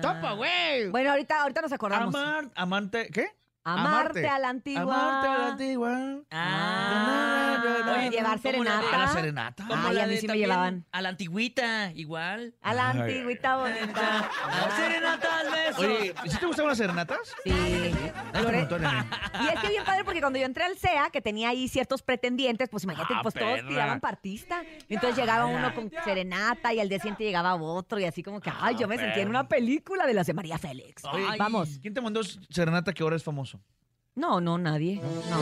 ¡Topa, güey! Bueno, ahorita, ahorita nos acordamos. Amar, amante, ¿qué? Amarte a la antigua. Amarte a la antigua. Ah, Oye, llevar la serenata. ¿A la serenata? Como Ay, la a mí de sí me llevaban. A la antigüita, igual. A la Ay. antigüita bonita. A serenata al beso. Oye, ¿sí te gustaban las serenatas? Sí. Y es que bien padre porque cuando yo entré al CEA, que tenía ahí ciertos pretendientes, pues imagínate, Ah, pues todos tiraban partista. Entonces llegaba uno con serenata y al día siguiente llegaba otro y así como que, ay, yo me sentía en una película de las de María Félix. Vamos. ¿Quién te mandó serenata que ahora es famoso? No, no, nadie. No.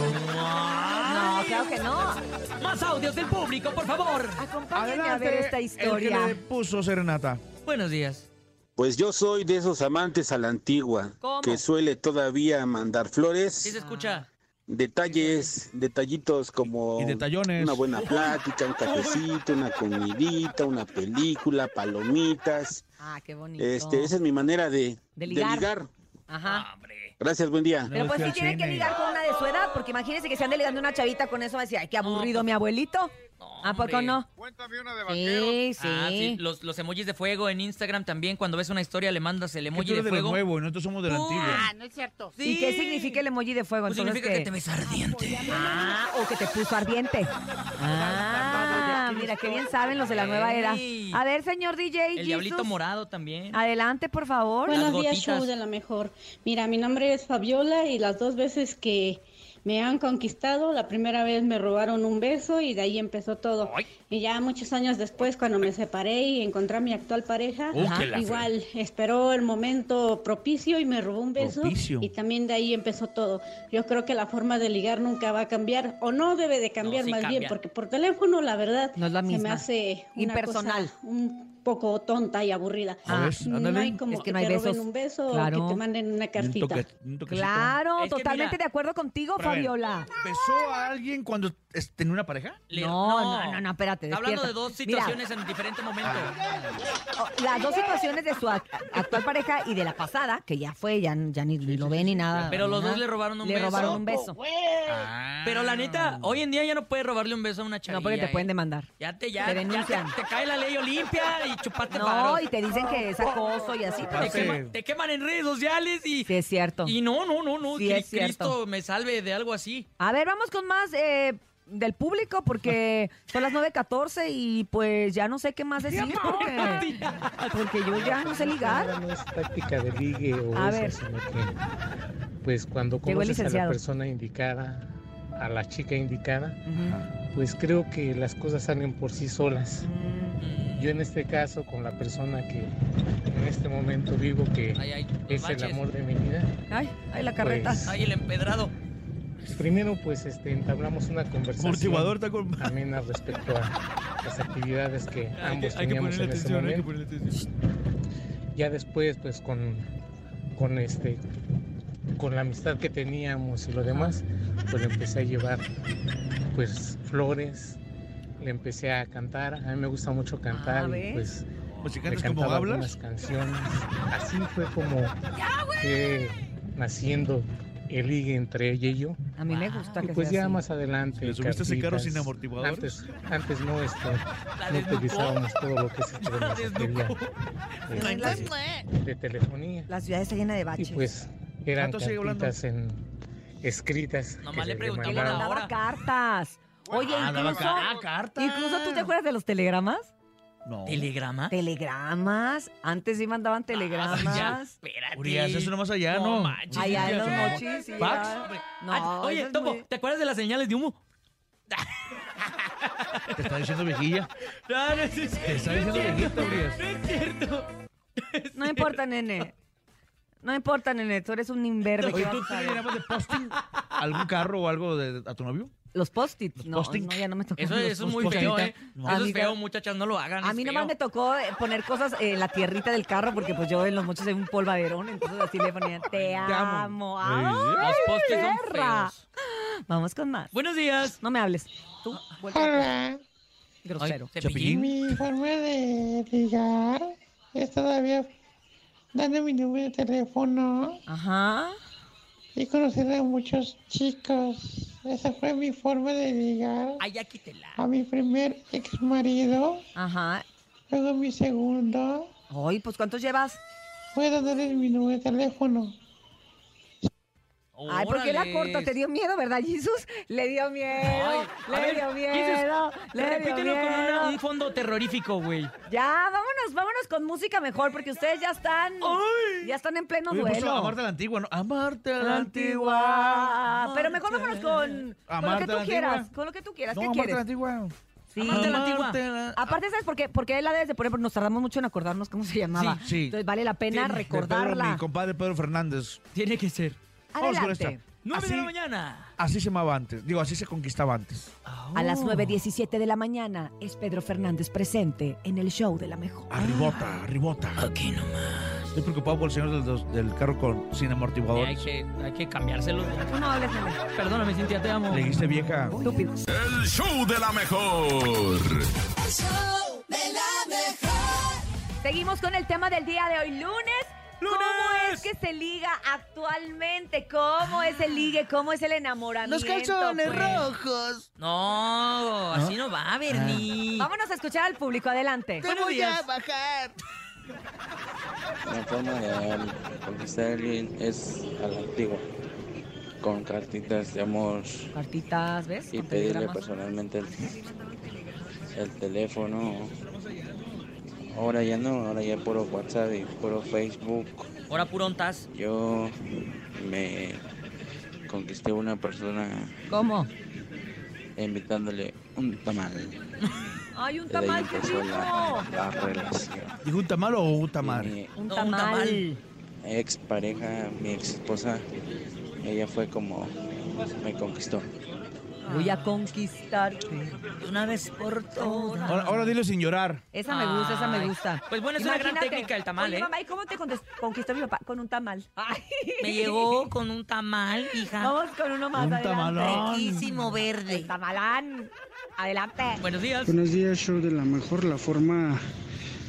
No, claro que no. Más audios del público, por favor. Acompáñenme a ver esta El que historia. le puso serenata. Buenos días. Pues yo soy de esos amantes a la antigua, ¿Cómo? que suele todavía mandar ¿Sí flores, se escucha? detalles, detallitos como Y detallones. una buena plática, un cafecito, una comidita, una película, palomitas. Ah, qué bonito. Este, esa es mi manera de, De de ligar. Ajá. Gracias, buen día. Pero pues sí tienen que ligar con una de su edad, porque imagínense que se ande ligando una chavita con eso, va a decir, ay, qué aburrido mi abuelito. ¿A poco no? Sí, sí. Ah, sí, los, los emojis de fuego en Instagram también. Cuando ves una historia le mandas el emoji tú de eres de fuego. nuevo y nosotros somos de antigua. Ah, no es cierto. ¿Y qué significa el emoji de fuego? Pues Entonces, significa que te ves ardiente. Ah, o que te puso ardiente. Ah, mira, qué bien saben los de la nueva era. A ver, señor DJ El diablito Jesus, morado también. Adelante, por favor. Buenos días, show de la mejor. Mira, mi nombre es Fabiola y las dos veces que me han conquistado, la primera vez me robaron un beso y de ahí empezó todo. Y ya muchos años después, cuando me separé y encontré a mi actual pareja, Uh, igual esperó el momento propicio y me robó un beso. Propicio. Y también de ahí empezó todo. Yo creo que la forma de ligar nunca va a cambiar, o no debe de cambiar No, sí más cambia. bien, porque por teléfono, la verdad, No es la se me hace una Impersonal. cosa un poco tonta y aburrida. A ver, no hay como Es que que, no hay te roben besos. un beso o Claro. que te manden una Un, cartita. toque- un. Claro, Es que totalmente mira- de acuerdo contigo, Pero a ver, Fabiola. ¿Besó a alguien cuando tenía una pareja? Le- No, no, no, no, espérate, Está hablando de dos Mira. situaciones en diferente momento. Oh, Las dos situaciones de su ac- actual pareja y de la pasada, que ya fue, ya, ya ni lo ve ni nada. Pero los nada. dos le robaron un Le beso. robaron un beso. Pero la neta, Ah. hoy en día ya no puedes robarle un beso a una chavilla. No, porque te ¿eh? pueden demandar. Ya te, ya, Te ya denuncian. te, te cae la ley Olimpia y chupate No, y te dicen que es acoso y así. Te, pero- queman, te queman en redes sociales y... Sí, es cierto. Y no, no, no, no. Sí, es cierto. Cristo me salve de algo así. A ver, vamos con más eh, del público porque son las 9.14 y pues ya no sé qué más decir porque, porque yo ya no sé ligar. No es táctica de ligue o A eso, ver. sino que, pues cuando conoces a la persona indicada, a la chica indicada, pues creo que las cosas salen por sí solas. Mm. Yo en este caso, con la persona que en este momento vivo, que Ay, ay, es el amor de mi vida, Ay, ay, la carreta. Pues, Ay, el empedrado. Primero pues este, entablamos una conversación con... amena respecto a las actividades que ambos que, hay que teníamos en ese atención, hay que momento. ya después pues con con este con la amistad que teníamos y lo demás pues le empecé a llevar pues flores le empecé a cantar. A mí me gusta mucho cantar Ah, y pues Pues si le cantas como cantaba hablas. algunas canciones. Así fue como que naciendo el ligue entre ella y yo. A mí me gusta Y que pues sea ya así. más adelante. ¿Le subiste ese carro sin cartitas. amortiguadores? Antes, antes no, este, *laughs* no utilizábamos todo lo que es esto de mensajería, este, de telefonía. La ciudad está llena de Y baches. pues eran cartitas en escritas. Nomás le mandaba cartas. Oye, Ah, incluso, ah, cartas. incluso tú te acuerdas de los telegramas? No. ¿Telegrama? Telegramas. Antes sí mandaban telegramas. Ah, ya, espérate. Urias, eso nomás allá, ¿no? manches, Allá en los Cintia. mochis. sí, ¿Fax? No, Ah, Oye, Topo, muy- ¿te acuerdas de las señales de humo? Te está diciendo viejilla. No, no es cierto. Te está diciendo viejita, Urias. No es cierto. No importa, nene. No importa, nene. Tú eres un imberbe. Oye, ¿qué ¿tú te llamas de posting algún carro o algo de, a tu novio? Los post-its. No, no, ya no me tocó. Eso, es muy post-its. feo, ¿eh? No. Eso es feo, muchachas, no lo hagan. A mí nomás me tocó eh, poner cosas en la tierrita del carro porque pues yo en los mochos hay un polvaderón, entonces así le ponían te amo. amo. ¡Ay, Los postes son feos. Vamos con más. Buenos días. No me hables. Tú, vuelve. Hola, Grosero. Ay, Cepillín. mi forma de ligar es todavía dando mi número de teléfono Ajá. Y conocer a muchos chicos. Esa fue mi forma de ligar Ay, ya quítela. a mi primer ex marido, Ajá. luego mi segundo. Ay, pues ¿cuántos llevas? Fue dándoles mi número de teléfono. Ay, ¿por qué la corto? ¿Te dio miedo, verdad, Jesús? Le dio miedo. Ay, le ver, dio Jesus, miedo. Le dio Repítelo con una- un fondo terrorífico, güey. Ya, vámonos, vámonos con música mejor porque ustedes ya están. Ya están en pleno Oye, duelo. Amarte a la antigua, ¿no? Amarte a la antigua. Pero mejor vámonos con, con lo que tú quieras. Con lo que tú quieras. No, ¿Qué amarte a la quieres? antigua. Sí. Amarte la antigua. La- Aparte, ¿sabes por qué? Porque él la debes de poner, porque nos tardamos mucho en acordarnos cómo se llamaba. Sí, sí. Entonces vale la pena Pedro, recordarla. mi compadre Pedro Fernández. Tiene que ser. Vamos con Adelante. esta. 9 de Así- la mañana. Así se llamaba antes. Digo, así se conquistaba antes. A las 9.17 de la mañana es Pedro Fernández presente en el show de la mejor. Arribota, arribota. Aquí nomás. Estoy preocupado por el señor del, dos- del carro con sin Hay amortiguadores. que, hay que cambiárselo. No hables, nene. Perdóname, Cintia, te amo. Le dijiste vieja. Estúpido. El show de la mejor. El show de la mejor. Seguimos con el tema del día de hoy, lunes. ¿Cómo es que se liga actualmente? ¿Cómo es el ligue? ¿Cómo es el enamoramiento? Los calzones pues? rojos. No, así no va, Bernie. Vámonos a escuchar al público, adelante. Te voy días. a bajar. La forma de conquistar a alguien es a la antigua, con cartitas de amor Cartitas, ¿ves? y Con pedirle telegramas. personalmente el, el teléfono. Ahora ya no, ahora ya puro WhatsApp y puro Facebook. Ahora purontas. Yo me conquisté a una persona ¿Cómo? invitándole un tamal. *laughs* Ay, un tamal, qué rico. la, la relación. ¿Dijo un tamal o un tamar? Mi Un No, tamal. tamal. ex pareja, mi ex esposa, ella fue como me conquistó. Voy a conquistarte. De Una vez por todas. Ahora, ahora dilo sin llorar. Esa me gusta, esa me gusta. Pues bueno, es una gran Imagínate, técnica el tamal, Oye, ¿eh? mamá, ¿y cómo te conquistó mi papá? Con un tamal. Ay. *laughs* Me llegó con un tamal, hija. Vamos con uno más Un adelante. tamalón. Riquísimo El verde. tamalán. Adelante. Buenos días. Buenos días, show de la mejor. La forma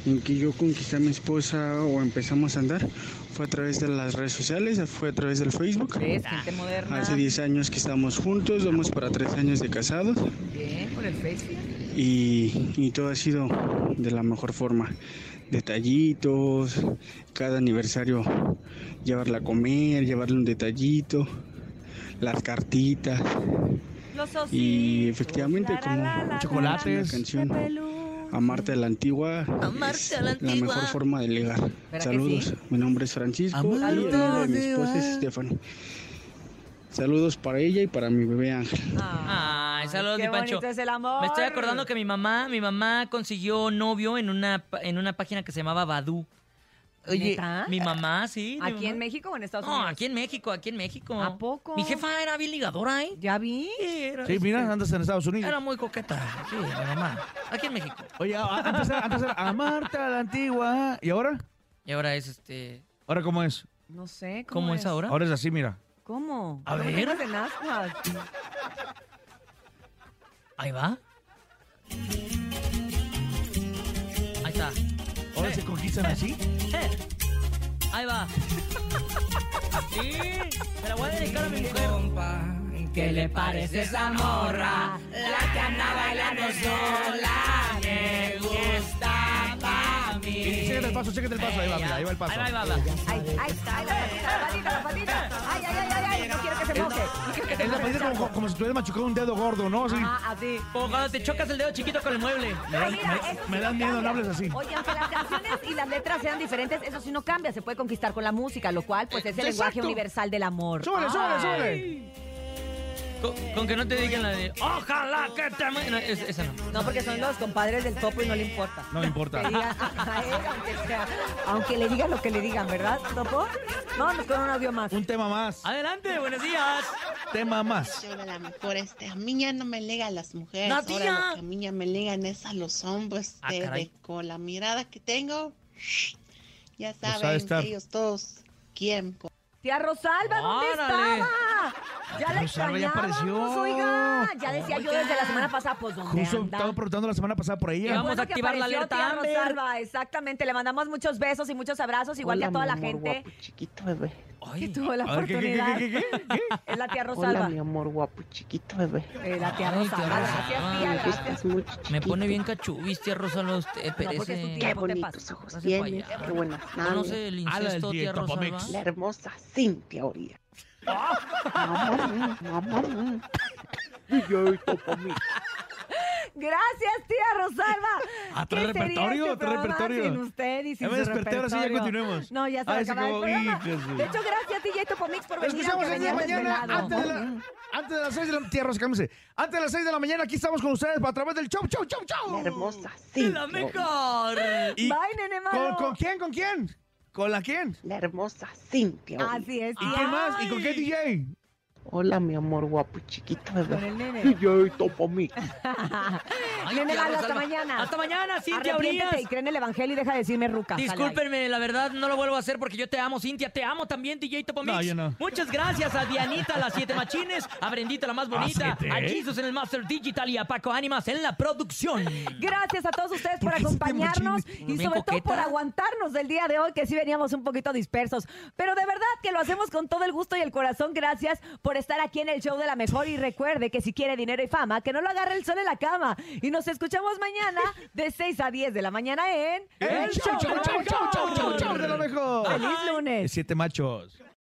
en que yo conquisté a mi esposa o empezamos a andar fue a través de las redes sociales, fue a través del Facebook. Gente moderna. Hace 10 años que estamos juntos, vamos para 3 años de casados Bien, por el Facebook. y, y todo ha sido de la mejor forma. Detallitos, cada aniversario llevarla a comer, llevarle un detallito, las cartitas Los ositos. y efectivamente como la, la, Chocolates. la canción Amarte a la antigua Amarte es a la antigua. mejor forma de ligar. Saludos, sí? mi nombre es Francisco Amarte y el la nombre de mi esposa es Stephanie. Saludos para ella y para mi bebé Ángel. Ay, saludos, qué mi Pancho. bonito es el amor. Me estoy acordando que mi mamá, mi mamá consiguió novio en una, pa- en una página que se llamaba Badu. Oye, ¿Neta? mi mamá, sí. mi ¿Aquí en. México o en Estados No, Unidos? aquí en México, aquí en México. ¿A poco? Mi jefa era bien ligadora, ¿eh? ¿Ya vi? Era, Sí, mira, este, andas en Estados Unidos. Era muy coqueta, sí, mi mamá. Aquí en México. Oye, a- antes era, antes era amarte a la antigua. ¿Y ahora? Y ahora es este. ¿Ahora cómo es? No sé. ¿Cómo, ¿Cómo es ahora? Ahora es así, mira. ¿Cómo? A No ver. tengas en ascuas. Ahí va. ¿Ahora Eh. se conquistan así? Eh. Ahí va. Sí, me la voy a dedicar a mi mujer. ¿Qué le parece esa morra? La que anda bailando sola me gusta mí. Chéquete el paso, chéquete el paso. Ahí va, mira, ahí va el paso. Ahí va, ahí va, va. Ay, ay, ay, la patita, la patita, la patita. Ay, ay, ay, ay, ay, no quiero que se moje. No quiero que se Es la patita como, como si tuvieras machucado un dedo gordo, ¿no? Así. Ah, así. Como cuando te chocas el dedo chiquito con el mueble. Me da, Ay, mira, me- me sí da no miedo, no hables así. Oye, aunque las canciones y las letras sean diferentes, eso sí no cambia. Se puede conquistar con la música, lo cual, pues, es el Exacto. lenguaje universal del amor. Súbele, súbele, súbele. Con, con que no te digan la de Ojalá que te ame-". No, es- esa no. No, porque son los compadres del topo y no le importa. No me importa. Que digan a a él, aunque, sea- aunque le digan lo que le digan, ¿verdad, Topo? Vámonos con un audio más. Un tema más. Adelante, buenos días. Tema más. Yo la mejor, este, a mí ya no me lega a las mujeres. ¡La Ahora lo que a mí ya me legan es a los hombres. Ah, de- caray. de- con la mirada que tengo, ya Pues saben, ellos todos quieren. Tía Rosalba, ¿dónde Órale. estaba? Ya la Rosalba ya extrañábamos, apareció. oiga. Ya decía yo desde la semana pasada, pues, ¿dónde Justo anda? estaba preguntando la semana pasada por Y ella. vamos Bueno a que activar la apareció alerta tía Amber. Rosalba, exactamente. Le mandamos muchos besos y muchos abrazos, igual que a toda mi la amor, gente guapo, chiquito bebé. Que tuvo la A ver, ¿qué, qué, oportunidad. qué, qué, qué, qué? *laughs* Es la tía Hola, Rosalba. mi amor guapo, chiquito bebé. Eh, la tía Ay, Rosalba. Gracias, tía, Me gracias. Me pone bien cachubis, tía Rosalba, usted, No, porque es tu perece. tía. Qué te bonitos pasa. ojos tienes, qué buenas. ¿Conoce el incesto, tía Rosalba? La hermosa Cintia Urias. *laughs* Mamá, mamá. DJ Topomix. Gracias, tía Rosalba. *laughs* ¿Qué sería repertorio, este trae programa repertorio. Sin usted y sin Ya me desperté, ahora sí, ya continuemos. No, ya se Ah, a el programa. De hecho, gracias, DJ Topomix, por venir. escuchamos el día de mañana antes de, la, antes de las 6 de la Tierra, cálmese. Antes de las 6 de la mañana aquí estamos con ustedes a través del show, show, show, show. La hermosa ¡La Cintia. mejor! Y- Bye, nene ¿Con, malo. ¿Con quién? ¿Con quién? ¿Con la quién? La hermosa Cintia. Así es. ¿Y quién más? ¿Y con qué DJ? Hola, mi amor guapo, chiquito bebé. Con el nene. *laughs* DJ Topomix. *laughs* Ay, Nene hasta mañana. Hasta mañana, Cintia Urias. y cree en el evangelio y deja de decirme ruca. Discúlpenme, la verdad no lo vuelvo a hacer porque yo te amo, Cintia. Te amo también, DJ. No, yo no. Muchas gracias a Dianita, las siete machines, a Brendita, la más bonita, siete, a ¿eh? Jesus en el Master Digital y a Paco Ánimas en la producción. Gracias a todos ustedes por ¿Por qué siete acompañarnos y sobre todo por aguantarnos del día de hoy, que sí veníamos un poquito dispersos. Pero de verdad que lo hacemos con todo el gusto y el corazón. Gracias por estar aquí en el show de la mejor. Y recuerde que si quiere dinero y fama, que no lo agarre el sol en la cama. Y nos escuchamos mañana de 6 a 10 de la mañana en El show, show, show, show, show, show, show de la mejor. ¡Feliz lunes! Siete machos.